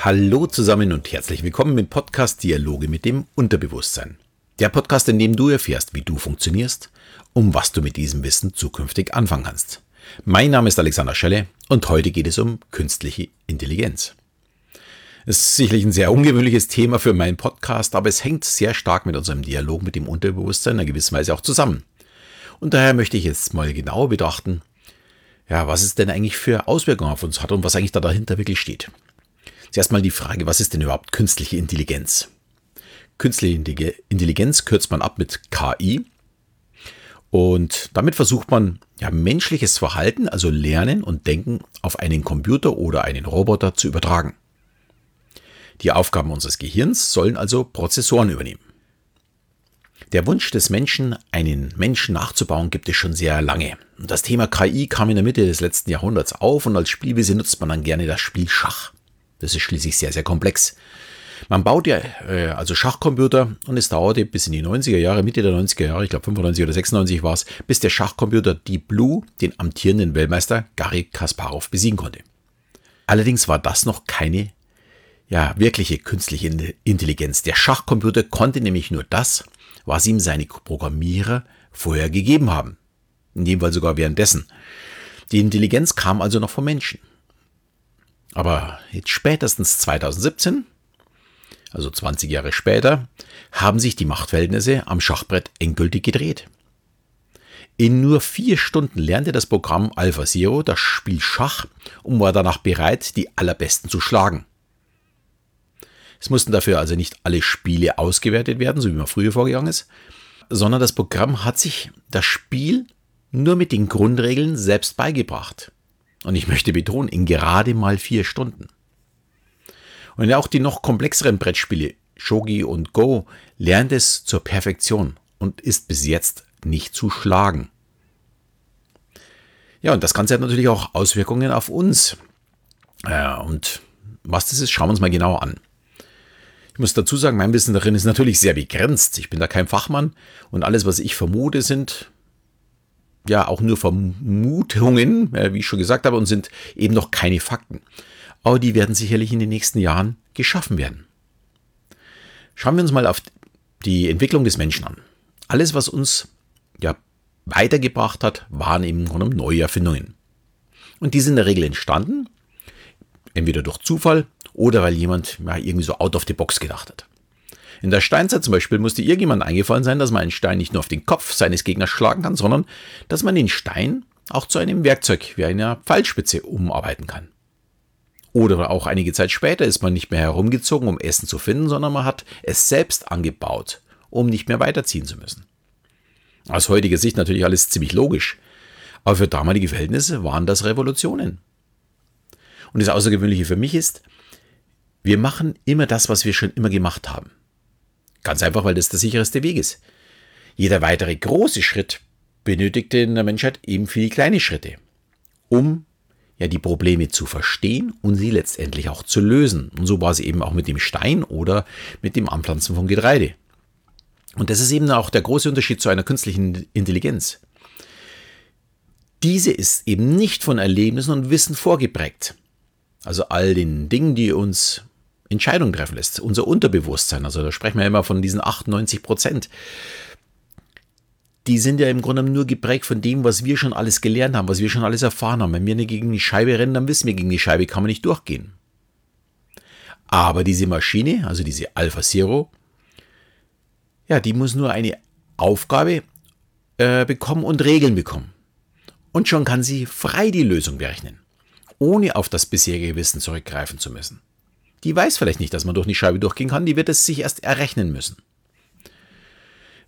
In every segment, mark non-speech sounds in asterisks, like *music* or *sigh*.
Hallo zusammen und herzlich willkommen im Podcast Dialoge mit dem Unterbewusstsein. Der Podcast, in dem du erfährst, wie du funktionierst, um was du mit diesem Wissen zukünftig anfangen kannst. Mein Name ist Alexander Schelle und heute geht es um künstliche Intelligenz. Es ist sicherlich ein sehr ungewöhnliches Thema für meinen Podcast, aber es hängt sehr stark mit unserem Dialog mit dem Unterbewusstsein in einer gewissen Weise auch zusammen. Und daher möchte ich jetzt mal genauer betrachten, ja, was es denn eigentlich für Auswirkungen auf uns hat und was eigentlich da dahinter wirklich steht. Zuerst mal die Frage, was ist denn überhaupt künstliche Intelligenz? Künstliche Intelligenz kürzt man ab mit KI. Und damit versucht man ja menschliches Verhalten, also Lernen und Denken auf einen Computer oder einen Roboter zu übertragen. Die Aufgaben unseres Gehirns sollen also Prozessoren übernehmen. Der Wunsch des Menschen, einen Menschen nachzubauen, gibt es schon sehr lange. Das Thema KI kam in der Mitte des letzten Jahrhunderts auf und als Spielwiese nutzt man dann gerne das Spiel Schach. Das ist schließlich sehr, sehr komplex. Man baut ja äh, also Schachcomputer und es dauerte bis in die 90er Jahre, Mitte der 90er Jahre, ich glaube 95 oder 96 war es, bis der Schachcomputer Deep Blue den amtierenden Weltmeister Garry Kasparov besiegen konnte. Allerdings war das noch keine ja, wirkliche künstliche Intelligenz. Der Schachcomputer konnte nämlich nur das, was ihm seine Programmierer vorher gegeben haben. In dem Fall sogar währenddessen. Die Intelligenz kam also noch vom Menschen. Aber jetzt spätestens 2017, also 20 Jahre später, haben sich die Machtverhältnisse am Schachbrett endgültig gedreht. In nur vier Stunden lernte das Programm AlphaZero das Spiel Schach und war danach bereit, die Allerbesten zu schlagen. Es mussten dafür also nicht alle Spiele ausgewertet werden, so wie man früher vorgegangen ist, sondern das Programm hat sich das Spiel nur mit den Grundregeln selbst beigebracht. Und ich möchte betonen, in gerade mal vier Stunden. Und auch die noch komplexeren Brettspiele, Shogi und Go, lernt es zur Perfektion und ist bis jetzt nicht zu schlagen. Ja, und das Ganze hat natürlich auch Auswirkungen auf uns. Und was das ist, schauen wir uns mal genauer an. Ich muss dazu sagen, mein Wissen darin ist natürlich sehr begrenzt. Ich bin da kein Fachmann und alles, was ich vermute, sind ja auch nur Vermutungen, wie ich schon gesagt habe, und sind eben noch keine Fakten. Aber die werden sicherlich in den nächsten Jahren geschaffen werden. Schauen wir uns mal auf die Entwicklung des Menschen an. Alles, was uns ja weitergebracht hat, waren im Grunde neue Erfindungen. Und die sind in der Regel entstanden, entweder durch Zufall oder weil jemand ja, irgendwie so out of the box gedacht hat. In der Steinzeit zum Beispiel musste irgendjemand eingefallen sein, dass man einen Stein nicht nur auf den Kopf seines Gegners schlagen kann, sondern dass man den Stein auch zu einem Werkzeug wie einer Pfeilspitze umarbeiten kann. Oder auch einige Zeit später ist man nicht mehr herumgezogen, um Essen zu finden, sondern man hat es selbst angebaut, um nicht mehr weiterziehen zu müssen. Aus heutiger Sicht natürlich alles ziemlich logisch, aber für damalige Verhältnisse waren das Revolutionen. Und das Außergewöhnliche für mich ist, wir machen immer das, was wir schon immer gemacht haben. Ganz einfach, weil das der sicherste Weg ist. Jeder weitere große Schritt benötigte in der Menschheit eben viele kleine Schritte, um ja die Probleme zu verstehen und sie letztendlich auch zu lösen. Und so war es eben auch mit dem Stein oder mit dem Anpflanzen von Getreide. Und das ist eben auch der große Unterschied zu einer künstlichen Intelligenz. Diese ist eben nicht von Erlebnissen und Wissen vorgeprägt. Also all den Dingen, die uns Entscheidungen treffen lässt. Unser Unterbewusstsein, also da sprechen wir immer von diesen 98 Prozent. Die sind ja im Grunde nur geprägt von dem, was wir schon alles gelernt haben, was wir schon alles erfahren haben. Wenn wir nicht gegen die Scheibe rennen, dann wissen wir, gegen die Scheibe kann man nicht durchgehen. Aber diese Maschine, also diese Alpha Zero, ja, die muss nur eine Aufgabe äh, bekommen und Regeln bekommen. Und schon kann sie frei die Lösung berechnen, ohne auf das bisherige Wissen zurückgreifen zu müssen. Die weiß vielleicht nicht, dass man durch die Scheibe durchgehen kann, die wird es sich erst errechnen müssen.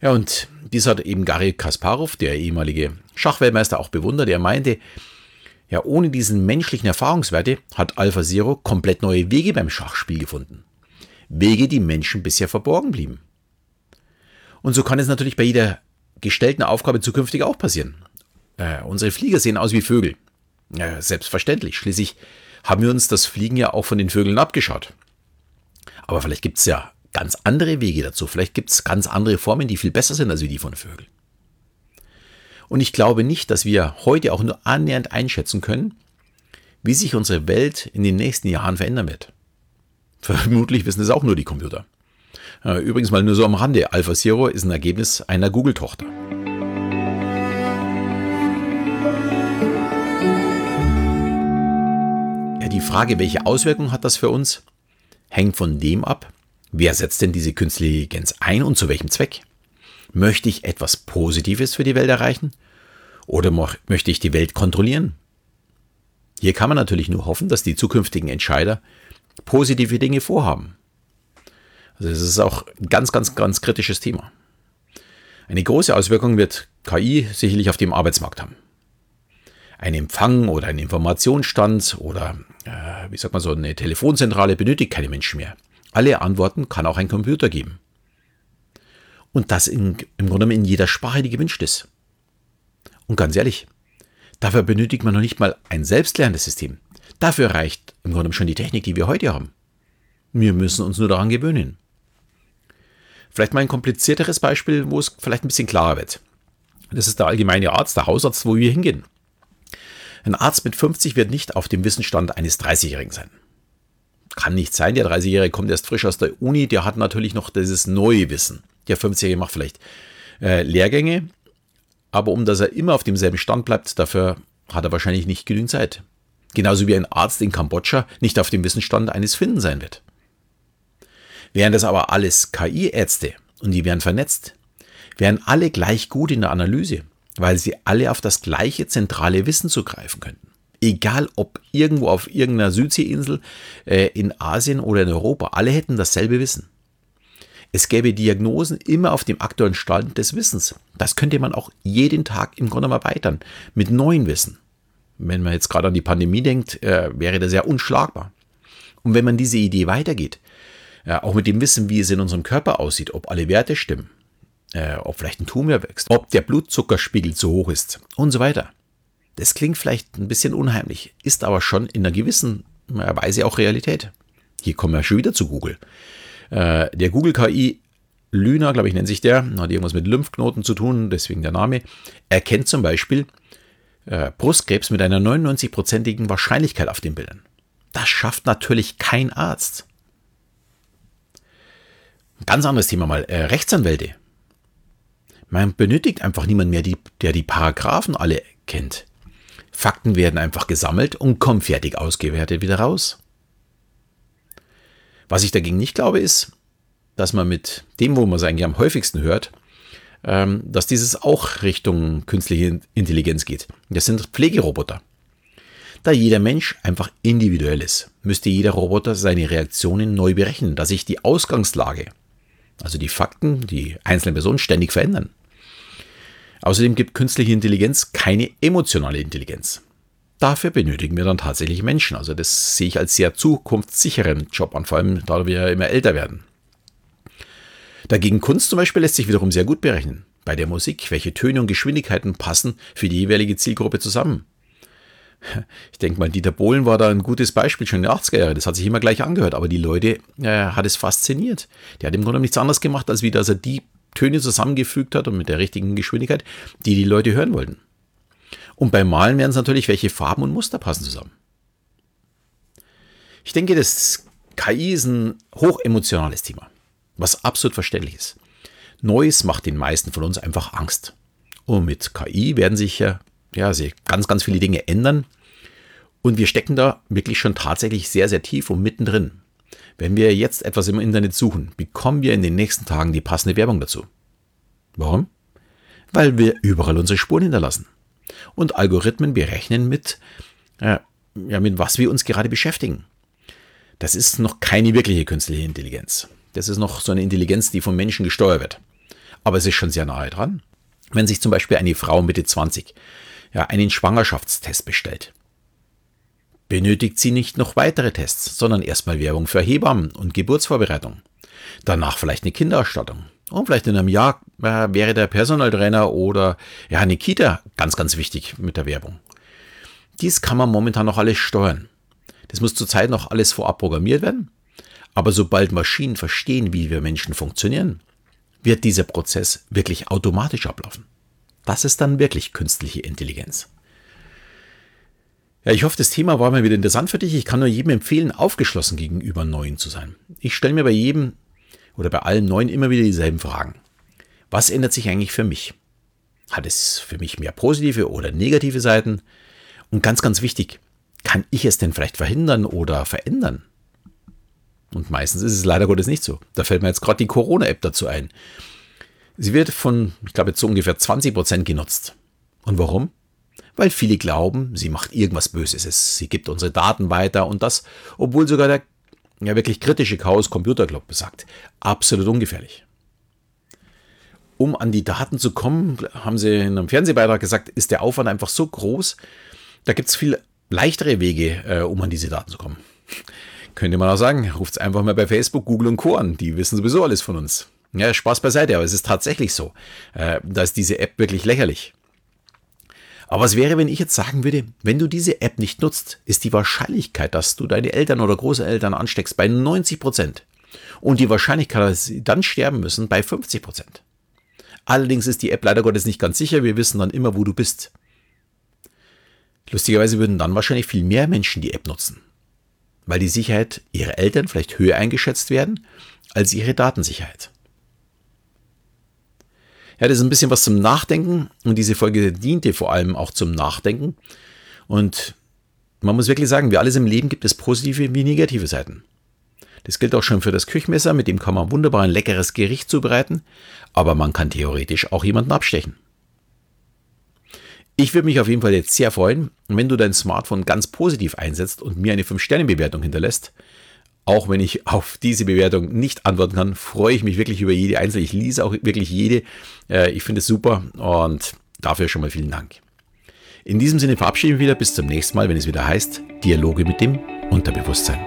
Ja, und dies hat eben Garry Kasparov, der ehemalige Schachweltmeister, auch bewundert. Er meinte, ja, ohne diesen menschlichen Erfahrungswerte hat Alpha Zero komplett neue Wege beim Schachspiel gefunden. Wege, die Menschen bisher verborgen blieben. Und so kann es natürlich bei jeder gestellten Aufgabe zukünftig auch passieren. Äh, unsere Flieger sehen aus wie Vögel. Ja, selbstverständlich. Schließlich haben wir uns das Fliegen ja auch von den Vögeln abgeschaut. Aber vielleicht gibt es ja ganz andere Wege dazu. Vielleicht gibt es ganz andere Formen, die viel besser sind als die von Vögeln. Und ich glaube nicht, dass wir heute auch nur annähernd einschätzen können, wie sich unsere Welt in den nächsten Jahren verändern wird. *laughs* Vermutlich wissen es auch nur die Computer. Äh, übrigens mal nur so am Rande. Alpha Zero ist ein Ergebnis einer Google-Tochter. Die Frage, welche Auswirkungen hat das für uns, hängt von dem ab, wer setzt denn diese künstliche Intelligenz ein und zu welchem Zweck? Möchte ich etwas Positives für die Welt erreichen? Oder möchte ich die Welt kontrollieren? Hier kann man natürlich nur hoffen, dass die zukünftigen Entscheider positive Dinge vorhaben. Also es ist auch ein ganz, ganz, ganz kritisches Thema. Eine große Auswirkung wird KI sicherlich auf dem Arbeitsmarkt haben. Ein Empfang oder ein Informationsstand oder, äh, wie sagt man so, eine Telefonzentrale benötigt keine Menschen mehr. Alle Antworten kann auch ein Computer geben. Und das in, im Grunde genommen in jeder Sprache, die gewünscht ist. Und ganz ehrlich, dafür benötigt man noch nicht mal ein selbstlernendes System. Dafür reicht im Grunde schon die Technik, die wir heute haben. Wir müssen uns nur daran gewöhnen. Vielleicht mal ein komplizierteres Beispiel, wo es vielleicht ein bisschen klarer wird. Das ist der allgemeine Arzt, der Hausarzt, wo wir hingehen. Ein Arzt mit 50 wird nicht auf dem Wissensstand eines 30-Jährigen sein. Kann nicht sein, der 30-Jährige kommt erst frisch aus der Uni, der hat natürlich noch dieses neue Wissen. Der 50-Jährige macht vielleicht äh, Lehrgänge, aber um dass er immer auf demselben Stand bleibt, dafür hat er wahrscheinlich nicht genügend Zeit. Genauso wie ein Arzt in Kambodscha nicht auf dem Wissensstand eines Finnen sein wird. Wären das aber alles KI-Ärzte und die wären vernetzt, wären alle gleich gut in der Analyse, weil sie alle auf das gleiche zentrale Wissen zugreifen könnten. Egal ob irgendwo auf irgendeiner Südseeinsel, äh, in Asien oder in Europa, alle hätten dasselbe Wissen. Es gäbe Diagnosen immer auf dem aktuellen Stand des Wissens. Das könnte man auch jeden Tag im Grunde erweitern mit neuen Wissen. Wenn man jetzt gerade an die Pandemie denkt, äh, wäre das ja unschlagbar. Und wenn man diese Idee weitergeht, äh, auch mit dem Wissen, wie es in unserem Körper aussieht, ob alle Werte stimmen, äh, ob vielleicht ein Tumor wächst, ob der Blutzuckerspiegel zu hoch ist und so weiter. Das klingt vielleicht ein bisschen unheimlich, ist aber schon in einer gewissen Weise auch Realität. Hier kommen wir schon wieder zu Google. Äh, der Google KI Luna, glaube ich, nennt sich der, hat irgendwas mit Lymphknoten zu tun, deswegen der Name, erkennt zum Beispiel äh, Brustkrebs mit einer 99-prozentigen Wahrscheinlichkeit auf den Bildern. Das schafft natürlich kein Arzt. Ganz anderes Thema mal, äh, Rechtsanwälte. Man benötigt einfach niemand mehr, die, der die Paragraphen alle kennt. Fakten werden einfach gesammelt und kommen fertig ausgewertet wieder raus. Was ich dagegen nicht glaube, ist, dass man mit dem, wo man es eigentlich am häufigsten hört, ähm, dass dieses auch Richtung künstliche Intelligenz geht. Das sind Pflegeroboter. Da jeder Mensch einfach individuell ist, müsste jeder Roboter seine Reaktionen neu berechnen, dass sich die Ausgangslage, also die Fakten, die einzelnen Personen ständig verändern. Außerdem gibt künstliche Intelligenz keine emotionale Intelligenz. Dafür benötigen wir dann tatsächlich Menschen. Also das sehe ich als sehr zukunftssicheren Job an, vor allem da wir immer älter werden. Dagegen Kunst zum Beispiel lässt sich wiederum sehr gut berechnen. Bei der Musik, welche Töne und Geschwindigkeiten passen für die jeweilige Zielgruppe zusammen. Ich denke mal, Dieter Bohlen war da ein gutes Beispiel schon in den 80er Jahren. Das hat sich immer gleich angehört, aber die Leute äh, hat es fasziniert. Der hat im Grunde nichts anderes gemacht, als wie, dass er die Töne zusammengefügt hat und mit der richtigen Geschwindigkeit, die die Leute hören wollten. Und beim Malen werden es natürlich, welche Farben und Muster passen zusammen. Ich denke, das KI ist ein hochemotionales Thema, was absolut verständlich ist. Neues macht den meisten von uns einfach Angst. Und mit KI werden sich ja, ja ganz, ganz viele Dinge ändern. Und wir stecken da wirklich schon tatsächlich sehr, sehr tief und mittendrin. Wenn wir jetzt etwas im Internet suchen, bekommen wir in den nächsten Tagen die passende Werbung dazu. Warum? Weil wir überall unsere Spuren hinterlassen. Und Algorithmen berechnen mit, äh, ja, mit was wir uns gerade beschäftigen. Das ist noch keine wirkliche künstliche Intelligenz. Das ist noch so eine Intelligenz, die vom Menschen gesteuert wird. Aber es ist schon sehr nahe dran. Wenn sich zum Beispiel eine Frau Mitte 20 ja, einen Schwangerschaftstest bestellt, benötigt sie nicht noch weitere Tests, sondern erstmal Werbung für Hebammen und Geburtsvorbereitung. Danach vielleicht eine Kinderausstattung. Und vielleicht in einem Jahr äh, wäre der Personaltrainer oder ja, eine Kita ganz, ganz wichtig mit der Werbung. Dies kann man momentan noch alles steuern. Das muss zurzeit noch alles vorab programmiert werden. Aber sobald Maschinen verstehen, wie wir Menschen funktionieren, wird dieser Prozess wirklich automatisch ablaufen. Das ist dann wirklich künstliche Intelligenz. Ja, ich hoffe, das Thema war mal wieder interessant für dich. Ich kann nur jedem empfehlen, aufgeschlossen gegenüber Neuen zu sein. Ich stelle mir bei jedem oder bei allen Neuen immer wieder dieselben Fragen. Was ändert sich eigentlich für mich? Hat es für mich mehr positive oder negative Seiten? Und ganz, ganz wichtig, kann ich es denn vielleicht verhindern oder verändern? Und meistens ist es leider Gottes nicht so. Da fällt mir jetzt gerade die Corona-App dazu ein. Sie wird von, ich glaube, jetzt so ungefähr 20 Prozent genutzt. Und warum? Weil viele glauben, sie macht irgendwas Böses. Sie gibt unsere Daten weiter und das, obwohl sogar der ja, wirklich kritische Chaos Computer Club besagt. Absolut ungefährlich. Um an die Daten zu kommen, haben sie in einem Fernsehbeitrag gesagt, ist der Aufwand einfach so groß, da gibt es viel leichtere Wege, äh, um an diese Daten zu kommen. Könnte man auch sagen, ruft es einfach mal bei Facebook, Google und Co. an. Die wissen sowieso alles von uns. Ja, Spaß beiseite, aber es ist tatsächlich so. Äh, da ist diese App wirklich lächerlich. Aber was wäre, wenn ich jetzt sagen würde, wenn du diese App nicht nutzt, ist die Wahrscheinlichkeit, dass du deine Eltern oder Großeltern ansteckst, bei 90 Prozent. Und die Wahrscheinlichkeit, dass sie dann sterben müssen, bei 50 Prozent. Allerdings ist die App leider Gottes nicht ganz sicher. Wir wissen dann immer, wo du bist. Lustigerweise würden dann wahrscheinlich viel mehr Menschen die App nutzen, weil die Sicherheit ihrer Eltern vielleicht höher eingeschätzt werden als ihre Datensicherheit. Ja, das ist ein bisschen was zum Nachdenken und diese Folge diente vor allem auch zum Nachdenken. Und man muss wirklich sagen, wie alles im Leben gibt es positive wie negative Seiten. Das gilt auch schon für das Küchenmesser, mit dem kann man wunderbar ein leckeres Gericht zubereiten, aber man kann theoretisch auch jemanden abstechen. Ich würde mich auf jeden Fall jetzt sehr freuen, wenn du dein Smartphone ganz positiv einsetzt und mir eine 5-Sterne-Bewertung hinterlässt. Auch wenn ich auf diese Bewertung nicht antworten kann, freue ich mich wirklich über jede einzelne. Ich lese auch wirklich jede. Äh, ich finde es super und dafür schon mal vielen Dank. In diesem Sinne verabschiede ich mich wieder. Bis zum nächsten Mal, wenn es wieder heißt Dialoge mit dem Unterbewusstsein.